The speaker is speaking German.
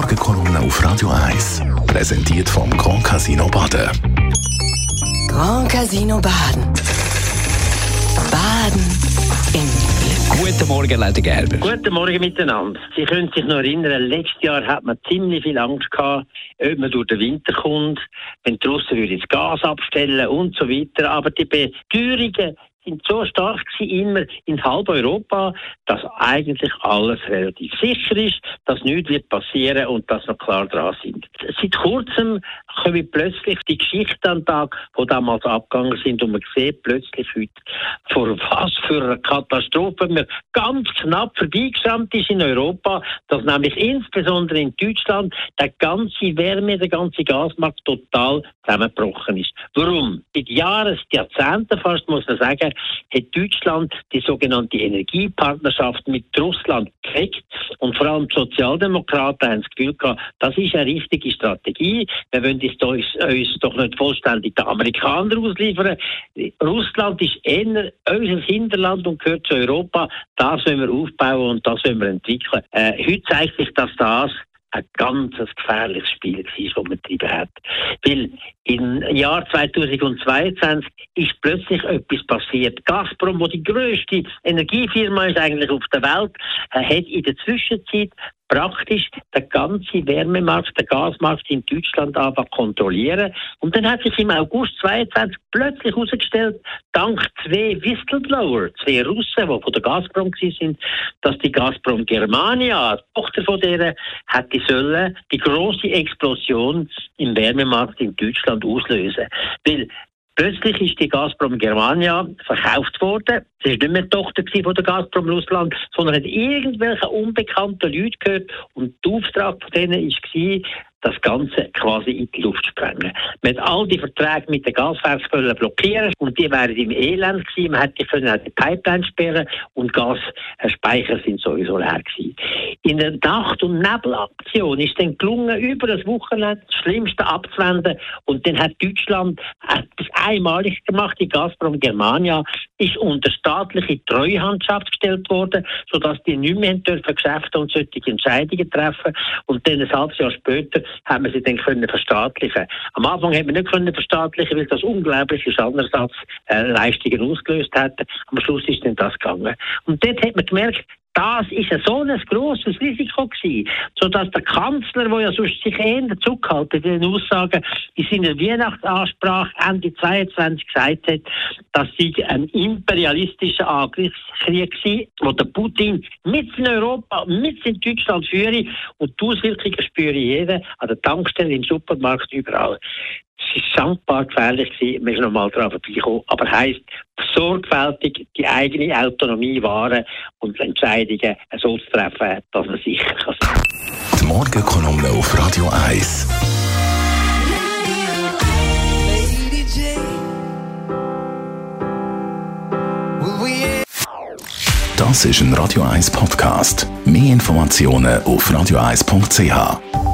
Morgenkolumne auf Radio 1. Präsentiert vom Grand Casino Baden. Grand Casino Baden. Baden im Glück. Guten Morgen, Leute Gerber. Guten Morgen miteinander. Sie können sich noch erinnern, letztes Jahr hat man ziemlich viel Angst gehabt, ob man durch den Winter kommt, wenn die Russen das Gas abstellen und so weiter. Aber die Beteuerungen sind so stark gewesen, immer in halb Europa, dass eigentlich alles relativ sicher ist, dass nichts wird passieren und dass wir klar dran sind. Seit kurzem kommen plötzlich die Geschichten an den Tag, die damals abgegangen sind und man sieht plötzlich heute, vor was für einer Katastrophe wir ganz knapp vorbeigeschrammt ist in Europa, dass nämlich insbesondere in Deutschland der ganze Wärme, der ganze Gasmarkt total zusammengebrochen ist. Warum? Seit Jahren, Jahrzehnten fast, muss man sagen, hat Deutschland die sogenannte Energiepartnerschaft mit Russland geprägt und vor allem die Sozialdemokraten haben das Gefühl gehabt, das ist eine richtige Strategie. Wir wollen uns, uns doch nicht vollständig den Amerikanern ausliefern. Russland ist eher unser Hinterland und gehört zu Europa. Das wollen wir aufbauen und das wollen wir entwickeln. Äh, heute zeigt sich, dass das ein ganz gefährliches Spiel war, das man getrieben hat. Weil im Jahr 2022 ist plötzlich etwas passiert. Gazprom, wo die größte Energiefirma ist eigentlich auf der Welt, hat in der Zwischenzeit praktisch den ganzen Wärmemarkt, den Gasmarkt in Deutschland einfach kontrollieren. Und dann hat sich im August 22 plötzlich herausgestellt, dank zwei Whistleblower, zwei Russen, die von der Gazprom sind, dass die Gazprom Germania, die Tochter von deren, hätte sollen die große Explosion im Wärmemarkt in Deutschland auslösen. Weil Plötzlich ist die Gazprom Germania verkauft worden. Sie war nicht mehr die Tochter von der Gazprom Russland, sondern hat irgendwelche unbekannten Leute gehört. Und der Auftrag von denen war, das Ganze quasi in die Luft sprengen. Man hat all die Verträge mit den Gaswerken blockieren und die wären im Elend gewesen. Man hätte können die Pipeline sperren und Gasspeicher sind sowieso leer gewesen. In der Nacht- und Nebelaktion ist dann gelungen, über das Wochenende das Schlimmste abzuwenden und dann hat Deutschland etwas einmalig gemacht. Die Gazprom Germania ist unter staatliche Treuhandschaft gestellt worden, sodass die nicht mehr dürfen Geschäfte und solche Entscheidungen treffen und dann ein halbes Jahr später haben wir sie dann können verstaatlichen. Am Anfang haben wir nicht können verstaatlichen, weil das unglaubliche Schadenersatzleistungen äh, ausgelöst hat. Am Schluss ist dann das gegangen. Und dort hat man gemerkt, das ist so ein grosses Risiko gewesen, sodass der Kanzler, der ja sonst sich eher zurückhalten in den Aussagen, in seiner Weihnachtsansprache Ende 22 gesagt hat, dass sie ein imperialistischer Angriffskrieg war, wo der Putin mit in Europa, mit in Deutschland führe und die Auswirkungen spüre jeder an der Tankstelle, im Supermarkt, überall. Es war schandbar gefährlich, gewesen. man ist noch mal daran vorbeigekommen, aber heisst, sorgfältig die eigene Autonomie wahren und Entscheidungen so zu treffen, dass man sicher kann sein. Die Morgenkolumne auf Radio 1. Das ist ein Radio 1 Podcast. Mehr Informationen auf radio1.ch.